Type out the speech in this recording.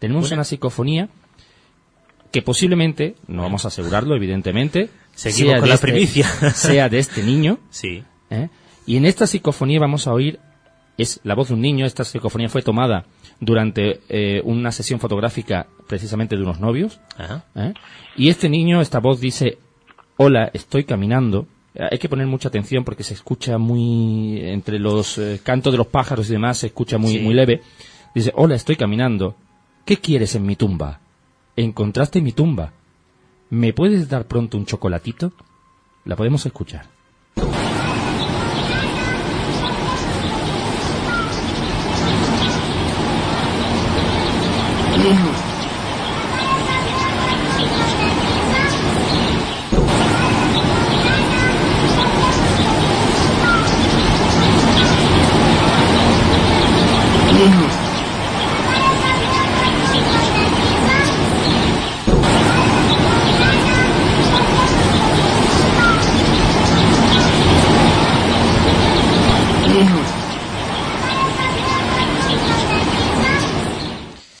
Tenemos Una- una psicofonía que posiblemente, no vamos a asegurarlo, evidentemente, Seguimos con de la este- primicia. sea de este niño, Sí. ¿eh? Y en esta psicofonía vamos a oír, es la voz de un niño, esta psicofonía fue tomada durante eh, una sesión fotográfica precisamente de unos novios, Ajá. ¿eh? y este niño, esta voz dice, hola, estoy caminando. Hay que poner mucha atención porque se escucha muy, entre los eh, cantos de los pájaros y demás, se escucha muy, Sí. muy leve. Dice, hola, estoy caminando. ¿Qué quieres en mi tumba? Encontraste mi tumba. ¿Me puedes dar pronto un chocolatito? La podemos escuchar.